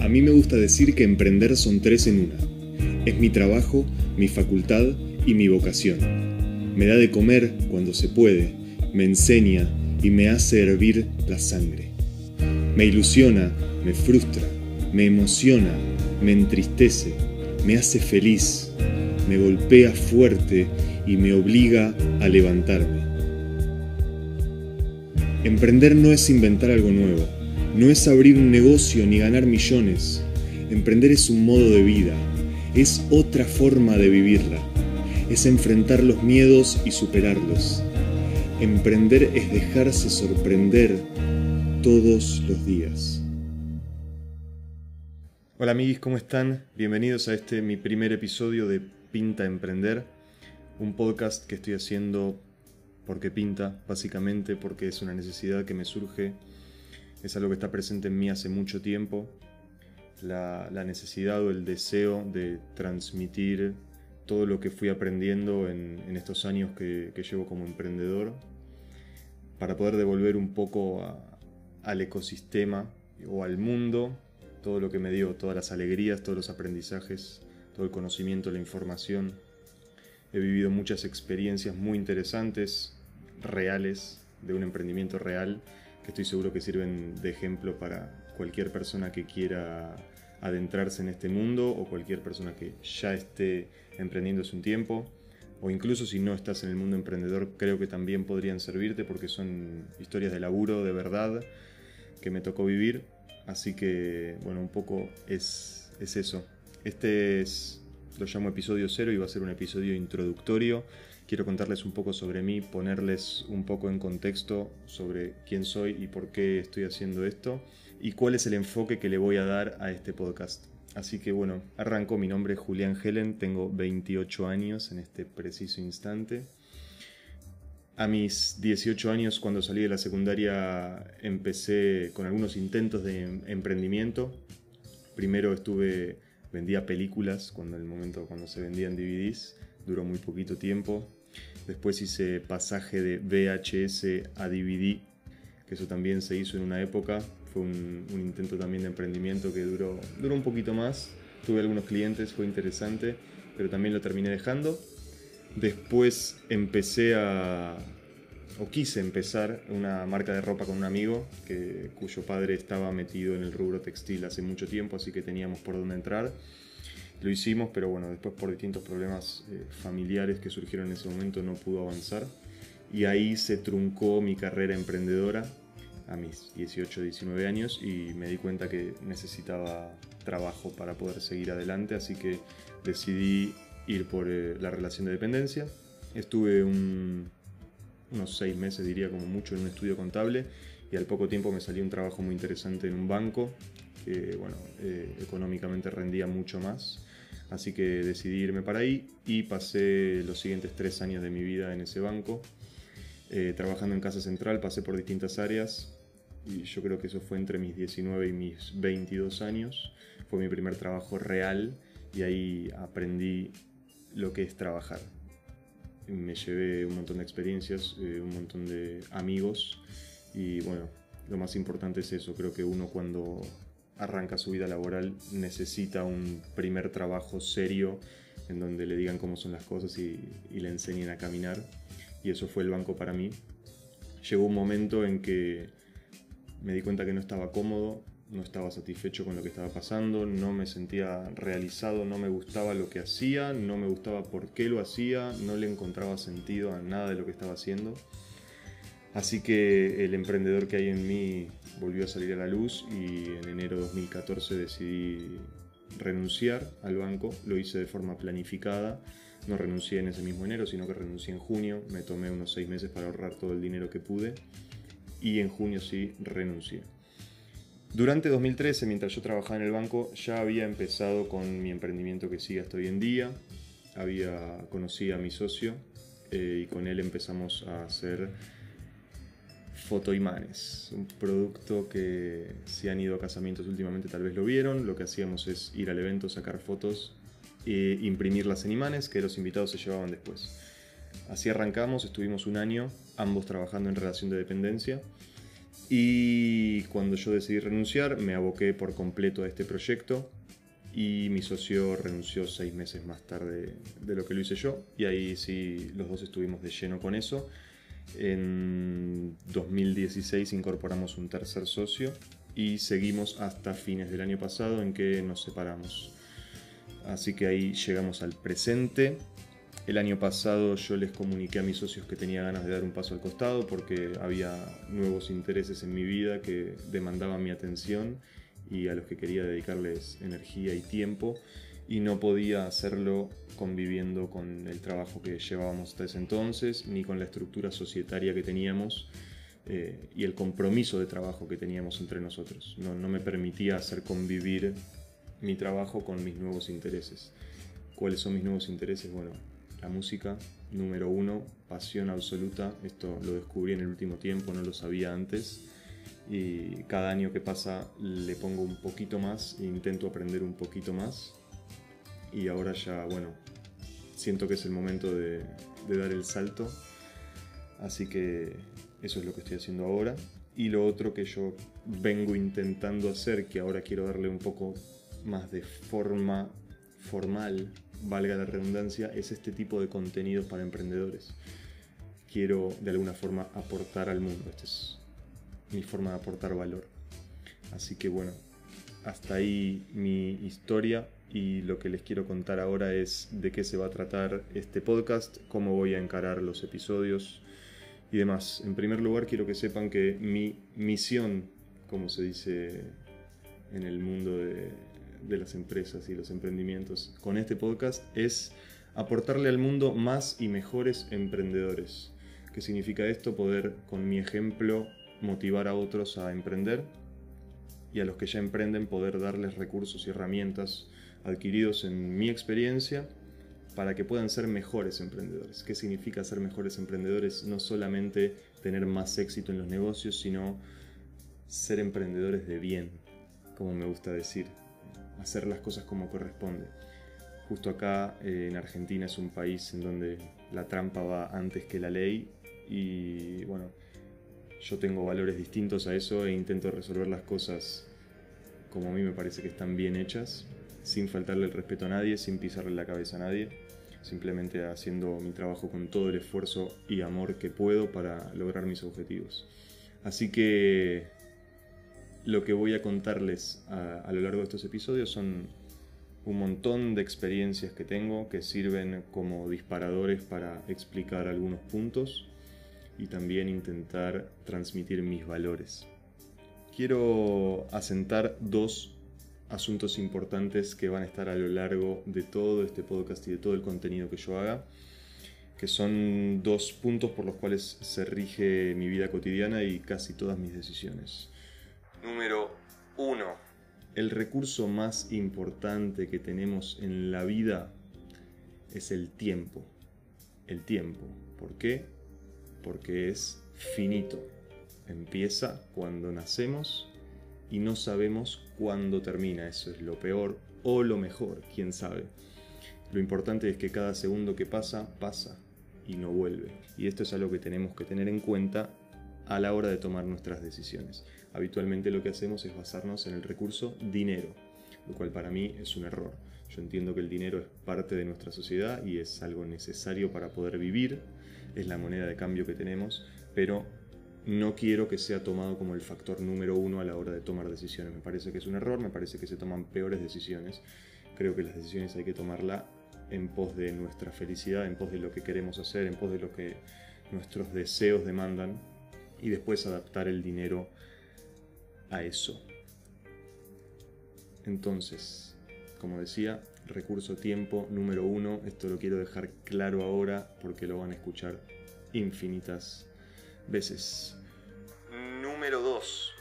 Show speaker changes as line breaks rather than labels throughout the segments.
A mí me gusta decir que emprender son tres en una. Es mi trabajo, mi facultad y mi vocación. Me da de comer cuando se puede, me enseña y me hace hervir la sangre. Me ilusiona, me frustra, me emociona, me entristece, me hace feliz, me golpea fuerte y me obliga a levantarme. Emprender no es inventar algo nuevo, no es abrir un negocio ni ganar millones. Emprender es un modo de vida, es otra forma de vivirla, es enfrentar los miedos y superarlos. Emprender es dejarse sorprender todos los días. Hola amigos, ¿cómo están? Bienvenidos a este mi primer episodio de Pinta Emprender, un podcast que estoy haciendo porque pinta, básicamente porque es una necesidad que me surge, es algo que está presente en mí hace mucho tiempo, la, necesidad o el deseo de transmitir todo lo que fui aprendiendo en, estos años que, llevo como emprendedor, para poder devolver un poco al ecosistema o al mundo todo lo que me dio, todas las alegrías, todos los aprendizajes, todo el conocimiento, la información. He vivido muchas experiencias muy interesantes, reales, de un emprendimiento real, que estoy seguro que sirven de ejemplo para cualquier persona que quiera adentrarse en este mundo o cualquier persona que ya esté emprendiendo hace un tiempo o incluso si no estás en el mundo emprendedor creo que también podrían servirte porque son historias de laburo de verdad que me tocó vivir Así que, bueno, un poco es, eso. Este es, lo llamo episodio cero y va a ser un episodio introductorio. Quiero contarles un poco sobre mí, ponerles un poco en contexto sobre quién soy y por qué estoy haciendo esto y cuál es el enfoque que le voy a dar a este podcast. Así que bueno, arranco, mi nombre es Julián Helen, tengo 28 años en este preciso instante. A mis 18 años, cuando salí de la secundaria, empecé con algunos intentos de em, emprendimiento. Primero estuve, vendía películas cuando el momento cuando se vendían DVDs, duró muy poquito tiempo. Después hice pasaje de VHS a DVD, que eso también se hizo en una época. Fue un, intento también de emprendimiento que duró, duró un poquito más. Tuve algunos clientes, fue interesante, pero también lo terminé dejando. Después empecé a, o quise empezar una marca de ropa con un amigo que, cuyo padre estaba metido en el rubro textil hace mucho tiempo, así que teníamos por dónde entrar. Lo hicimos, pero bueno, después por distintos problemas eh, familiares que surgieron en ese momento no pudo avanzar. Y ahí se truncó mi carrera emprendedora a mis 18, 19 años y me di cuenta que necesitaba trabajo para poder seguir adelante, así que decidí ir por eh, la relación de dependencia. Estuve unos seis meses, diría como mucho, en un estudio contable y al poco tiempo me salió un trabajo muy interesante en un banco que, bueno, eh, económicamente rendía mucho más. Así que decidí irme para ahí y pasé los siguientes tres años de mi vida en ese banco. Eh, trabajando en Casa Central, pasé por distintas áreas y yo creo que eso fue entre mis 19 y mis 22 años. Fue mi primer trabajo real y ahí aprendí lo que es trabajar. Me llevé un montón de experiencias, eh, un montón de amigos y bueno, lo más importante es eso, creo que uno cuando arranca su vida laboral necesita un primer trabajo serio en donde le digan cómo son las cosas y, le enseñen a caminar y eso fue el banco para mí. Llegó un momento en que me di cuenta que no estaba cómodo, no estaba satisfecho con lo que estaba pasando, no me sentía realizado, no me gustaba lo que hacía, no me gustaba por qué lo hacía, no le encontraba sentido a nada de lo que estaba haciendo. Así que el emprendedor que hay en mí volvió a salir a la luz y en enero de 2014 decidí renunciar al banco, lo hice de forma planificada, no renuncié en ese mismo enero, sino que renuncié en junio, me tomé unos seis meses para ahorrar todo el dinero que pude y en junio sí renuncié. Durante 2013, mientras yo trabajaba en el banco, ya había empezado con mi emprendimiento que sigue hasta hoy en día. Había conocido a mi socio eh, y con él empezamos a hacer fotoimanes, un producto que si han ido a casamientos últimamente tal vez lo vieron. Lo que hacíamos es ir al evento, sacar fotos e imprimirlas en imanes que los invitados se llevaban después. Así arrancamos, estuvimos un año, ambos trabajando en relación de dependencia. Y cuando yo decidí renunciar, me aboqué por completo a este proyecto y mi socio renunció seis meses más tarde de lo que lo hice yo. Y ahí sí, los dos estuvimos de lleno con eso. En 2016 incorporamos un tercer socio y seguimos hasta fines del año pasado en que nos separamos. Así que ahí llegamos al presente. El año pasado yo les comuniqué a mis socios que tenía ganas de dar un paso al costado porque había nuevos intereses en mi vida que demandaban mi atención y a los que quería dedicarles energía y tiempo y no podía hacerlo conviviendo con el trabajo que llevábamos hasta ese entonces ni con la estructura societaria que teníamos eh, y el compromiso de trabajo que teníamos entre nosotros. No, no me permitía hacer convivir mi trabajo con mis nuevos intereses. ¿Cuáles son mis nuevos intereses? Bueno, la música, número uno, pasión absoluta. Esto lo descubrí en el último tiempo, no lo sabía antes. Y cada año que pasa le pongo un poquito más e intento aprender un poquito más. Y ahora ya, bueno, siento que es el momento de, dar el salto. Así que eso es lo que estoy haciendo ahora. Y lo otro que yo vengo intentando hacer, que ahora quiero darle un poco más de forma formal, valga la redundancia, es este tipo de contenidos para emprendedores. Quiero de alguna forma aportar al mundo. Esta es mi forma de aportar valor. Así que bueno, hasta ahí mi historia y lo que les quiero contar ahora es de qué se va a tratar este podcast, cómo voy a encarar los episodios y demás. En primer lugar quiero que sepan que mi misión, como se dice en el mundo de, de las empresas y los emprendimientos con este podcast es aportarle al mundo más y mejores emprendedores. ¿Qué significa esto? Poder con mi ejemplo motivar a otros a emprender y a los que ya emprenden poder darles recursos y herramientas adquiridos en mi experiencia para que puedan ser mejores emprendedores. ¿Qué significa ser mejores emprendedores? No solamente tener más éxito en los negocios, sino ser emprendedores de bien, como me gusta decir hacer las cosas como corresponde. Justo acá eh, en Argentina es un país en donde la trampa va antes que la ley y bueno, yo tengo valores distintos a eso e intento resolver las cosas como a mí me parece que están bien hechas, sin faltarle el respeto a nadie, sin pisarle la cabeza a nadie, simplemente haciendo mi trabajo con todo el esfuerzo y amor que puedo para lograr mis objetivos. Así que lo que voy a contarles a, lo largo de estos episodios son un montón de experiencias que tengo que sirven como disparadores para explicar algunos puntos y también intentar transmitir mis valores. Quiero asentar dos asuntos importantes que van a estar a lo largo de todo este podcast y de todo el contenido que yo haga, que son dos puntos por los cuales se rige mi vida cotidiana y casi todas mis decisiones. Número 1. El recurso más importante que tenemos en la vida es el tiempo. El tiempo. ¿Por qué? Porque es finito. Empieza cuando nacemos y no sabemos cuándo termina. Eso es lo peor o lo mejor, quién sabe. Lo importante es que cada segundo que pasa, pasa y no vuelve. Y esto es algo que tenemos que tener en cuenta a la hora de tomar nuestras decisiones habitualmente lo que hacemos es basarnos en el recurso dinero, lo cual para mí es un error. Yo entiendo que el dinero es parte de nuestra sociedad y es algo necesario para poder vivir, es la moneda de cambio que tenemos, pero no quiero que sea tomado como el factor número uno a la hora de tomar decisiones. Me parece que es un error, me parece que se toman peores decisiones. Creo que las decisiones hay que tomarla en pos de nuestra felicidad, en pos de lo que queremos hacer, en pos de lo que nuestros deseos demandan y después adaptar el dinero a eso. Entonces, como decía, recurso tiempo número uno, esto lo quiero dejar claro ahora porque lo van a escuchar infinitas veces. Número dos.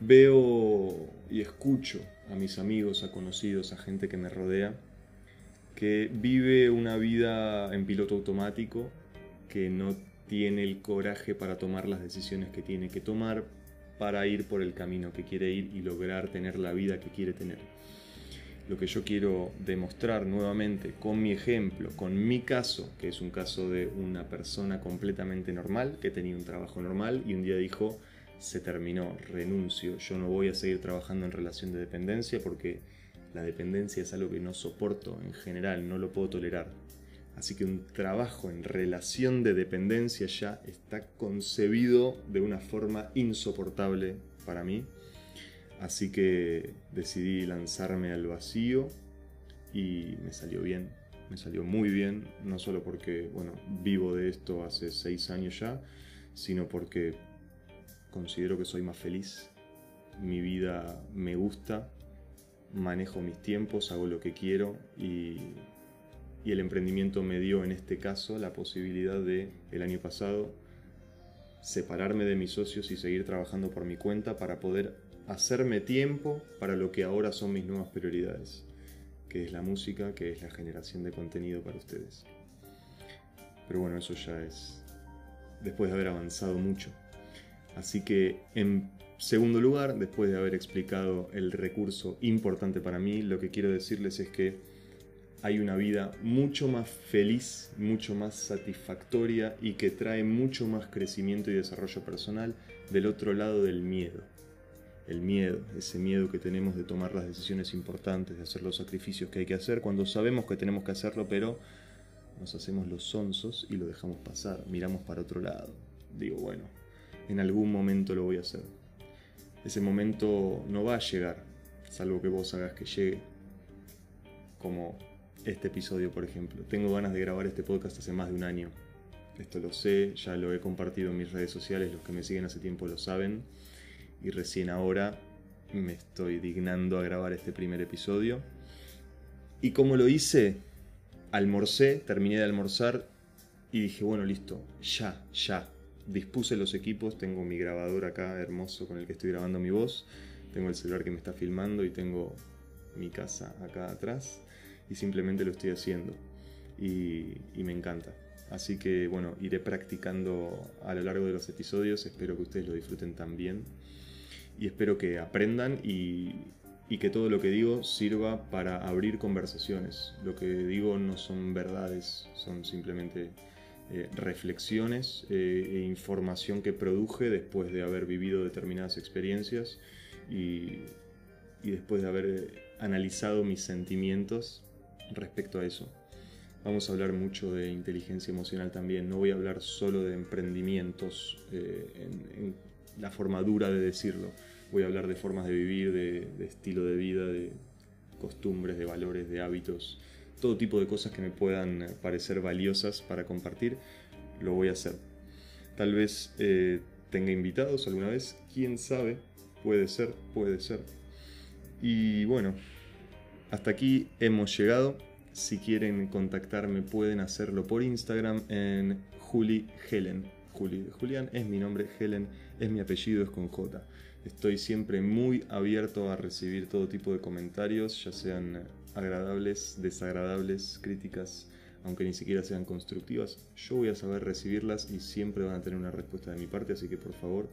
Veo y escucho a mis amigos, a conocidos, a gente que me rodea, que vive una vida en piloto automático, que no tiene el coraje para tomar las decisiones que tiene que tomar para ir por el camino que quiere ir y lograr tener la vida que quiere tener. Lo que yo quiero demostrar nuevamente con mi ejemplo, con mi caso, que es un caso de una persona completamente normal, que tenía un trabajo normal y un día dijo, se terminó, renuncio, yo no voy a seguir trabajando en relación de dependencia porque la dependencia es algo que no soporto en general, no lo puedo tolerar. Así que un trabajo en relación de dependencia ya está concebido de una forma insoportable para mí. Así que decidí lanzarme al vacío y me salió bien, me salió muy bien, no solo porque, bueno, vivo de esto hace seis años ya, sino porque considero que soy más feliz, mi vida me gusta, manejo mis tiempos, hago lo que quiero y y el emprendimiento me dio en este caso la posibilidad de, el año pasado, separarme de mis socios y seguir trabajando por mi cuenta para poder hacerme tiempo para lo que ahora son mis nuevas prioridades, que es la música, que es la generación de contenido para ustedes. Pero bueno, eso ya es después de haber avanzado mucho. Así que en segundo lugar, después de haber explicado el recurso importante para mí, lo que quiero decirles es que hay una vida mucho más feliz, mucho más satisfactoria y que trae mucho más crecimiento y desarrollo personal del otro lado del miedo. El miedo, ese miedo que tenemos de tomar las decisiones importantes, de hacer los sacrificios que hay que hacer cuando sabemos que tenemos que hacerlo, pero nos hacemos los sonsos y lo dejamos pasar, miramos para otro lado. Digo, bueno, en algún momento lo voy a hacer. Ese momento no va a llegar, salvo que vos hagas que llegue, como este episodio, por ejemplo. Tengo ganas de grabar este podcast hace más de un año. Esto lo sé, ya lo he compartido en mis redes sociales, los que me siguen hace tiempo lo saben. Y recién ahora me estoy dignando a grabar este primer episodio. ¿Y cómo lo hice? Almorcé, terminé de almorzar y dije, bueno, listo, ya, ya. Dispuse los equipos, tengo mi grabador acá hermoso con el que estoy grabando mi voz, tengo el celular que me está filmando y tengo mi casa acá atrás y simplemente lo estoy haciendo y, me encanta. Así que bueno, iré practicando a lo largo de los episodios, espero que ustedes lo disfruten también y espero que aprendan y, que todo lo que digo sirva para abrir conversaciones. Lo que digo no son verdades, son simplemente eh, reflexiones eh, e información que produje después de haber vivido determinadas experiencias y, después de haber eh, analizado mis sentimientos respecto a eso. Vamos a hablar mucho de inteligencia emocional también. No voy a hablar solo de emprendimientos eh, en, la forma dura de decirlo. Voy a hablar de formas de vivir, de, estilo de vida, de costumbres, de valores, de hábitos, todo tipo de cosas que me puedan parecer valiosas para compartir. Lo voy a hacer. Tal vez eh, tenga invitados alguna vez, quién sabe, puede ser, puede ser. Y bueno, hasta aquí hemos llegado. Si quieren contactarme pueden hacerlo por Instagram en Juli Helen. Juli, Julián es mi nombre, Helen es mi apellido, es con J. Estoy siempre muy abierto a recibir todo tipo de comentarios, ya sean agradables, desagradables, críticas, aunque ni siquiera sean constructivas. Yo voy a saber recibirlas y siempre van a tener una respuesta de mi parte, así que por favor,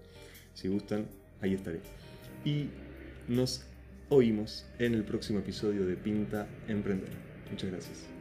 si gustan, ahí estaré. Y nos oímos en el próximo episodio de Pinta Emprender. Muchas gracias.